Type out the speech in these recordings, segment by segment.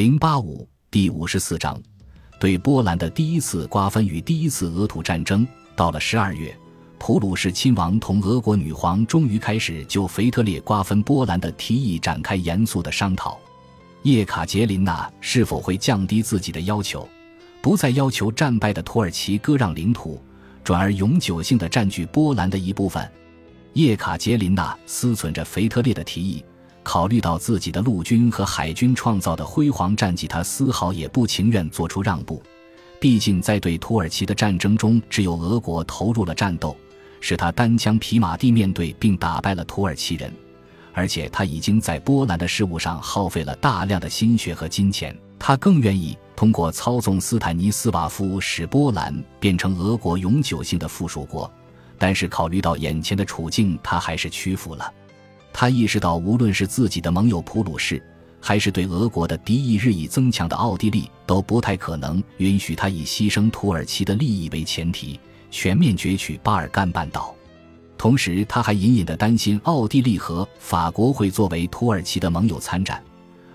零八五第五十四章，对波兰的第一次瓜分与第一次俄土战争。到了十二月，普鲁士亲王同俄国女皇终于开始就腓特烈瓜分波兰的提议展开严肃的商讨。叶卡捷琳娜是否会降低自己的要求，不再要求战败的土耳其割让领土，转而永久性的占据波兰的一部分？叶卡捷琳娜思忖着腓特烈的提议。考虑到自己的陆军和海军创造的辉煌战绩，他丝毫也不情愿做出让步。毕竟，在对土耳其的战争中，只有俄国投入了战斗，使他单枪匹马地面对并打败了土耳其人。而且，他已经在波兰的事务上耗费了大量的心血和金钱。他更愿意通过操纵斯坦尼斯瓦夫，使波兰变成俄国永久性的附属国。但是，考虑到眼前的处境，他还是屈服了。他意识到，无论是自己的盟友普鲁士，还是对俄国的敌意日益增强的奥地利，都不太可能允许他以牺牲土耳其的利益为前提，全面攫取巴尔干半岛。同时，他还隐隐的担心奥地利和法国会作为土耳其的盟友参战，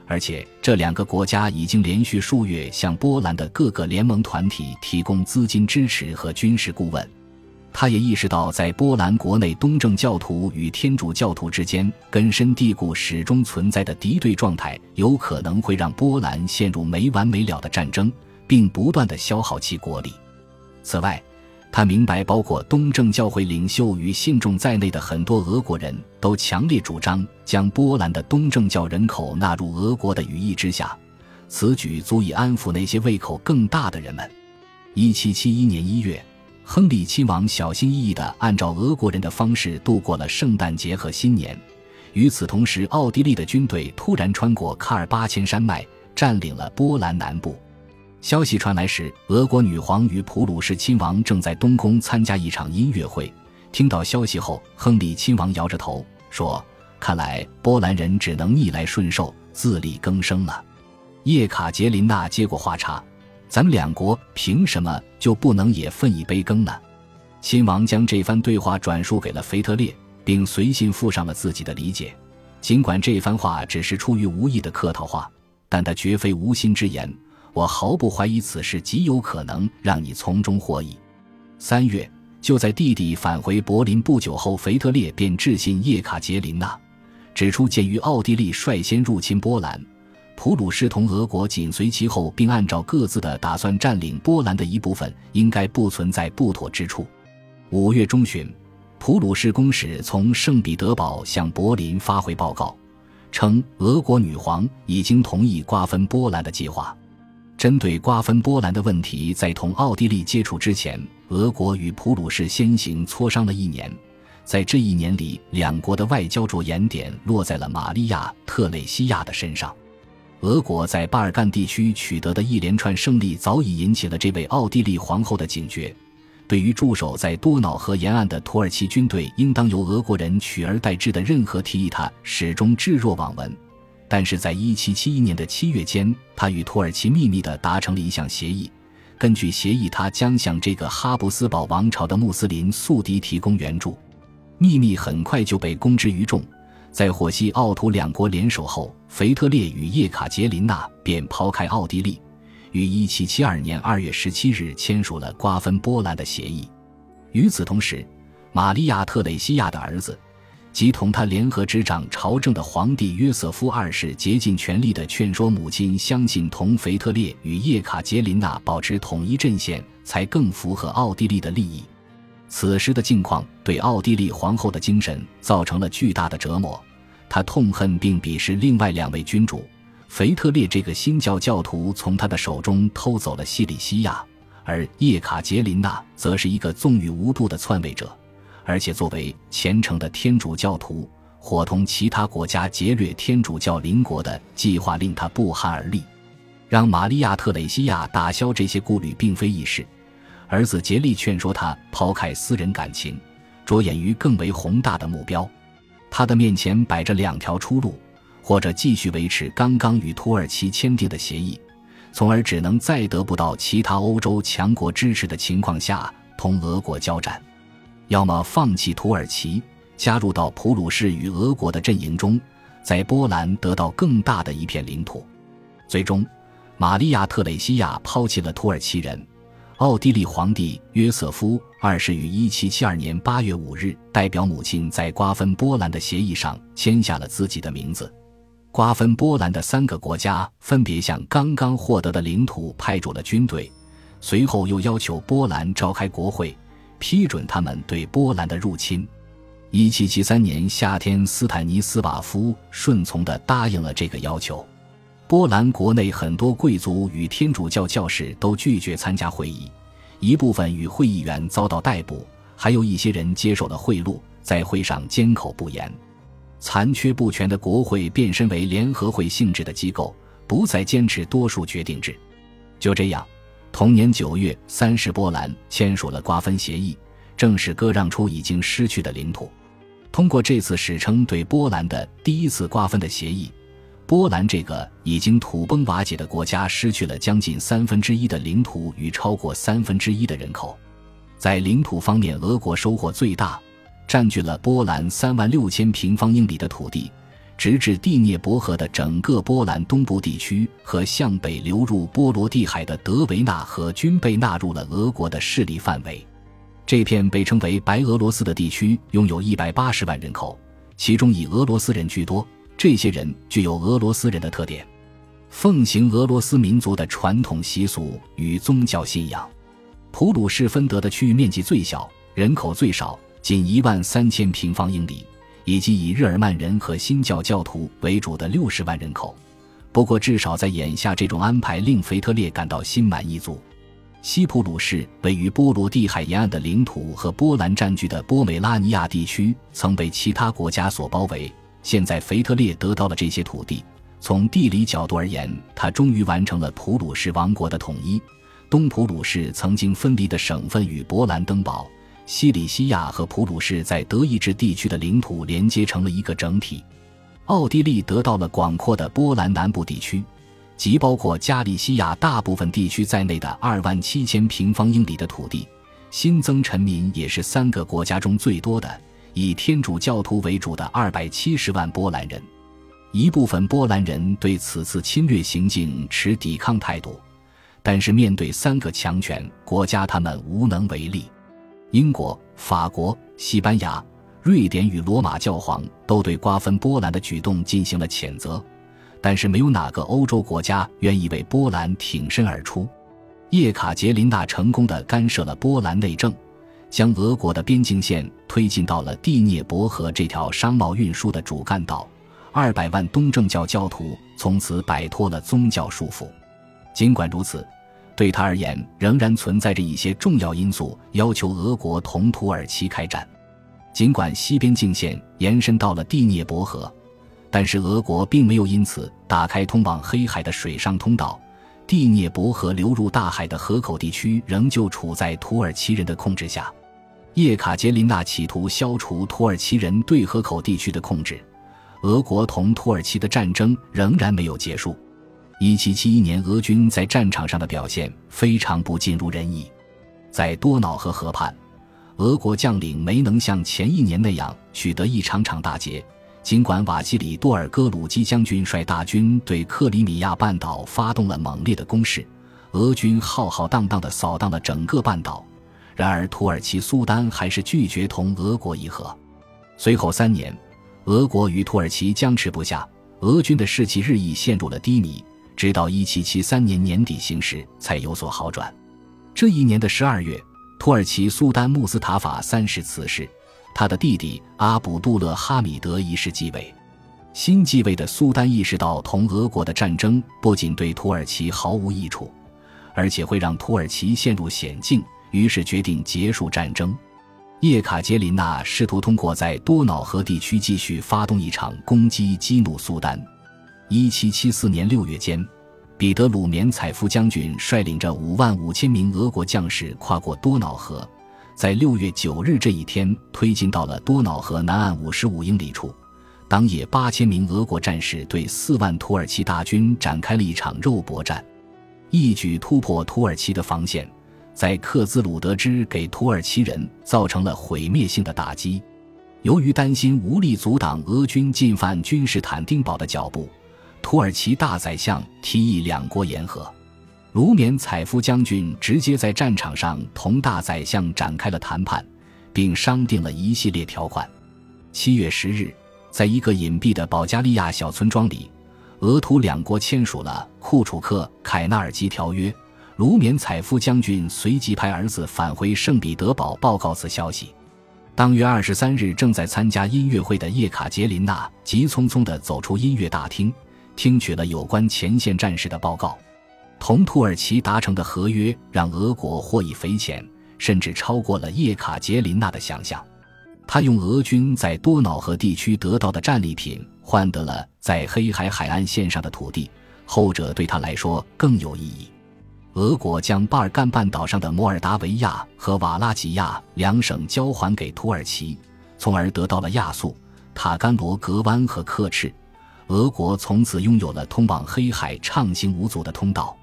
而且这两个国家已经连续数月向波兰的各个联盟团体提供资金支持和军事顾问。他也意识到，在波兰国内东正教徒与天主教徒之间根深蒂固、始终存在的敌对状态，有可能会让波兰陷入没完没了的战争，并不断的消耗其国力。此外，他明白，包括东正教会领袖与信众在内的很多俄国人都强烈主张将波兰的东正教人口纳入俄国的羽翼之下，此举足以安抚那些胃口更大的人们。一七七一年一月。亨利亲王小心翼翼地按照俄国人的方式度过了圣诞节和新年。与此同时，奥地利的军队突然穿过卡尔巴阡山脉，占领了波兰南部。消息传来时，俄国女皇与普鲁士亲王正在东宫参加一场音乐会。听到消息后，亨利亲王摇着头说：“看来波兰人只能逆来顺受，自力更生了。”叶卡捷琳娜接过话茬。咱们两国凭什么就不能也分一杯羹呢？亲王将这番对话转述给了腓特烈，并随信附上了自己的理解。尽管这番话只是出于无意的客套话，但他绝非无心之言。我毫不怀疑此事极有可能让你从中获益。三月，就在弟弟返回柏林不久后，腓特烈便致信叶卡捷琳娜，指出鉴于奥地利率先入侵波兰。普鲁士同俄国紧随其后，并按照各自的打算占领波兰的一部分，应该不存在不妥之处。五月中旬，普鲁士公使从圣彼得堡向柏林发回报告，称俄国女皇已经同意瓜分波兰的计划。针对瓜分波兰的问题，在同奥地利接触之前，俄国与普鲁士先行磋商了一年。在这一年里，两国的外交着眼点落在了玛利亚·特蕾西亚的身上。俄国在巴尔干地区取得的一连串胜利，早已引起了这位奥地利皇后的警觉。对于驻守在多瑙河沿岸的土耳其军队应当由俄国人取而代之的任何提议，他始终置若罔闻。但是在1771年的七月间，他与土耳其秘密地达成了一项协议。根据协议，他将向这个哈布斯堡王朝的穆斯林宿敌提供援助。秘密很快就被公之于众。在获悉奥图两国联手后，腓特烈与叶卡捷琳娜便抛开奥地利，于1772年2月17日签署了瓜分波兰的协议。与此同时，玛利亚·特蕾西亚的儿子，即同他联合执掌朝政的皇帝约瑟夫二世，竭尽全力地劝说母亲相信同腓特烈与叶卡捷琳娜保持统一阵线，才更符合奥地利的利益。此时的境况对奥地利皇后的精神造成了巨大的折磨，他痛恨并鄙视另外两位君主。腓特烈这个新教教徒从他的手中偷走了西里西亚，而叶卡捷琳娜则是一个纵欲无度的篡位者，而且作为虔诚的天主教徒，伙同其他国家劫掠天主教邻国的计划令他不寒而栗。让玛利亚·特蕾西亚打消这些顾虑，并非易事。儿子竭力劝说他抛开私人感情，着眼于更为宏大的目标。他的面前摆着两条出路：或者继续维持刚刚与土耳其签订的协议，从而只能在得不到其他欧洲强国支持的情况下同俄国交战；要么放弃土耳其，加入到普鲁士与俄国的阵营中，在波兰得到更大的一片领土。最终。玛利亚·特蕾西亚抛弃了土耳其人。奥地利皇帝约瑟夫二世于1772年8月5日，代表母亲在瓜分波兰的协议上签下了自己的名字。瓜分波兰的三个国家分别向刚刚获得的领土派驻了军队，随后又要求波兰召开国会，批准他们对波兰的入侵。1773年夏天，斯坦尼斯瓦夫顺从地答应了这个要求。波兰国内很多贵族与天主教教士都拒绝参加会议，一部分与会议员遭到逮捕，还有一些人接受了贿赂，在会上缄口不言。残缺不全的国会变身为联合会性质的机构，不再坚持多数决定制。就这样，同年九月，三十波兰签署了瓜分协议，正式割让出已经失去的领土。通过这次史称对波兰的第一次瓜分的协议。波兰这个已经土崩瓦解的国家失去了将近三分之一的领土与超过三分之一的人口，在领土方面，俄国收获最大，占据了波兰三万六千平方英里的土地，直至第聂伯河的整个波兰东部地区和向北流入波罗的海的德维纳河均被纳入了俄国的势力范围。这片被称为白俄罗斯的地区拥有一百八十万人口，其中以俄罗斯人居多。这些人具有俄罗斯人的特点，奉行俄罗斯民族的传统习俗与宗教信仰。普鲁士分得的区域面积最小，人口最少，仅一万三千平方英里，以及以日耳曼人和新教教徒为主的六十万人口。不过，至少在眼下，这种安排令腓特烈感到心满意足。西普鲁士位于波罗的海沿岸的领土和波兰占据的波美拉尼亚地区曾被其他国家所包围。现在，腓特烈得到了这些土地。从地理角度而言，他终于完成了普鲁士王国的统一。东普鲁士曾经分离的省份与勃兰登堡、西里西亚和普鲁士在德意志地区的领土连接成了一个整体。奥地利得到了广阔的波兰南部地区，即包括加利西亚大部分地区在内的二万七千平方英里的土地。新增臣民也是三个国家中最多的。以天主教徒为主的二百七十万波兰人，一部分波兰人对此次侵略行径持抵抗态度，但是面对三个强权国家，他们无能为力。英国、法国、西班牙、瑞典与罗马教皇都对瓜分波兰的举动进行了谴责，但是没有哪个欧洲国家愿意为波兰挺身而出。叶卡捷琳娜成功的干涉了波兰内政。将俄国的边境线推进到了第聂伯河这条商贸运输的主干道，二百万东正教教徒从此摆脱了宗教束缚。尽管如此，对他而言仍然存在着一些重要因素要求俄国同土耳其开战。尽管西边境线延伸到了第聂伯河，但是俄国并没有因此打开通往黑海的水上通道。第聂伯河流入大海的河口地区仍旧处在土耳其人的控制下。叶卡捷琳娜企图消除土耳其人对河口地区的控制，俄国同土耳其的战争仍然没有结束。1771年，俄军在战场上的表现非常不尽如人意。在多瑙河河畔，俄国将领没能像前一年那样取得一场场大捷。尽管瓦西里多尔戈鲁基将军率大军对克里米亚半岛发动了猛烈的攻势，俄军浩浩荡荡地扫荡了整个半岛。然而，土耳其苏丹还是拒绝同俄国议和。随后三年，俄国与土耳其僵持不下，俄军的士气日益陷入了低迷。直到1773年年底，形势才有所好转。这一年的十二月，土耳其苏丹穆斯塔法三世辞世，他的弟弟阿卜杜勒哈米德一世继位。新继位的苏丹意识到，同俄国的战争不仅对土耳其毫无益处，而且会让土耳其陷入险境。于是决定结束战争。叶卡捷琳娜试图通过在多瑙河地区继续发动一场攻击，激怒苏丹。1774年6月间，彼得鲁缅采夫将军率领着5万5千名俄国将士跨过多瑙河，在6月9日这一天推进到了多瑙河南岸55英里处。当夜，8千名俄国战士对4万土耳其大军展开了一场肉搏战，一举突破土耳其的防线。在克兹鲁德支给土耳其人造成了毁灭性的打击。由于担心无力阻挡俄军进犯君士坦丁堡的脚步，土耳其大宰相提议两国言和。卢缅采夫将军直接在战场上同大宰相展开了谈判，并商定了一系列条款。七月十日，在一个隐蔽的保加利亚小村庄里，俄土两国签署了库楚克凯纳尔基条约。卢缅采夫将军随即派儿子返回圣彼得堡报告此消息。当月二十三日，正在参加音乐会的叶卡捷琳娜急匆匆地走出音乐大厅，听取了有关前线战士的报告。同土耳其达成的合约让俄国获益匪浅，甚至超过了叶卡捷琳娜的想象。他用俄军在多瑙河地区得到的战利品换得了在黑海海岸线上的土地，后者对他来说更有意义。俄国将巴尔干半岛上的摩尔达维亚和瓦拉吉亚两省交还给土耳其，从而得到了亚速、塔甘罗格湾和克赤。俄国从此拥有了通往黑海畅行无阻的通道。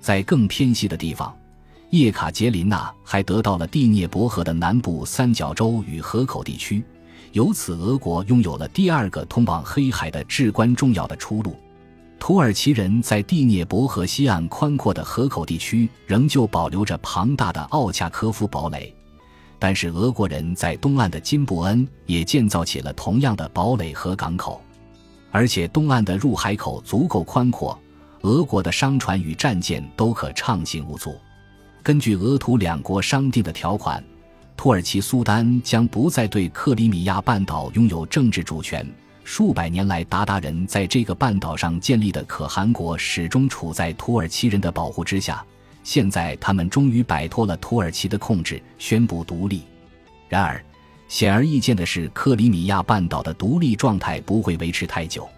在更偏西的地方，叶卡捷琳娜还得到了第聂伯河的南部三角洲与河口地区，由此俄国拥有了第二个通往黑海的至关重要的出路。土耳其人在第聂伯河西岸宽阔的河口地区仍旧保留着庞大的奥恰科夫堡垒，但是俄国人在东岸的金布恩也建造起了同样的堡垒和港口，而且东岸的入海口足够宽阔。俄国的商船与战舰都可畅行无阻。根据俄土两国商定的条款，土耳其苏丹将不再对克里米亚半岛拥有政治主权。数百年来，鞑靼人在这个半岛上建立的可汗国始终处在土耳其人的保护之下。现在，他们终于摆脱了土耳其的控制，宣布独立。然而，显而易见的是，克里米亚半岛的独立状态不会维持太久。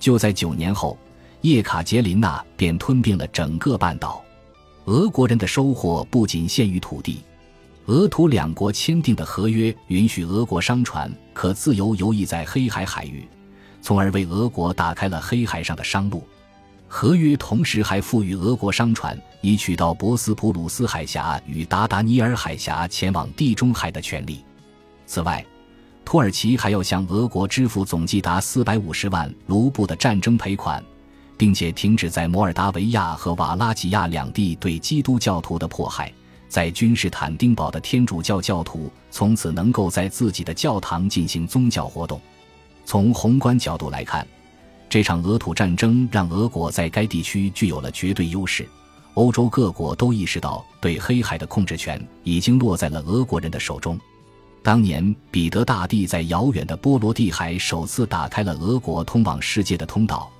就在九年后。叶卡捷琳娜便吞并了整个半岛。俄国人的收获不仅限于土地，俄土两国签订的合约允许俄国商船可自由游弋在黑海海域，从而为俄国打开了黑海上的商路。合约同时还赋予俄国商船以取到博斯普鲁斯海峡与达达尼尔海峡前往地中海的权利。此外，土耳其还要向俄国支付总计达四百五十万卢布的战争赔款。并且停止在摩尔达维亚和瓦拉吉亚两地对基督教徒的迫害，在君士坦丁堡的天主教教徒从此能够在自己的教堂进行宗教活动。从宏观角度来看，这场俄土战争让俄国在该地区具有了绝对优势。欧洲各国都意识到，对黑海的控制权已经落在了俄国人的手中。当年彼得大帝在遥远的波罗的海首次打开了俄国通往世界的通道。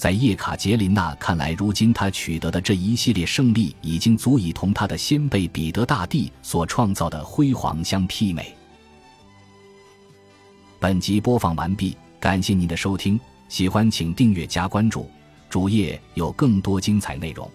在叶卡捷琳娜看来，如今她取得的这一系列胜利已经足以同她的先辈彼得大帝所创造的辉煌相媲美。本集播放完毕，感谢您的收听，喜欢请订阅加关注，主页有更多精彩内容。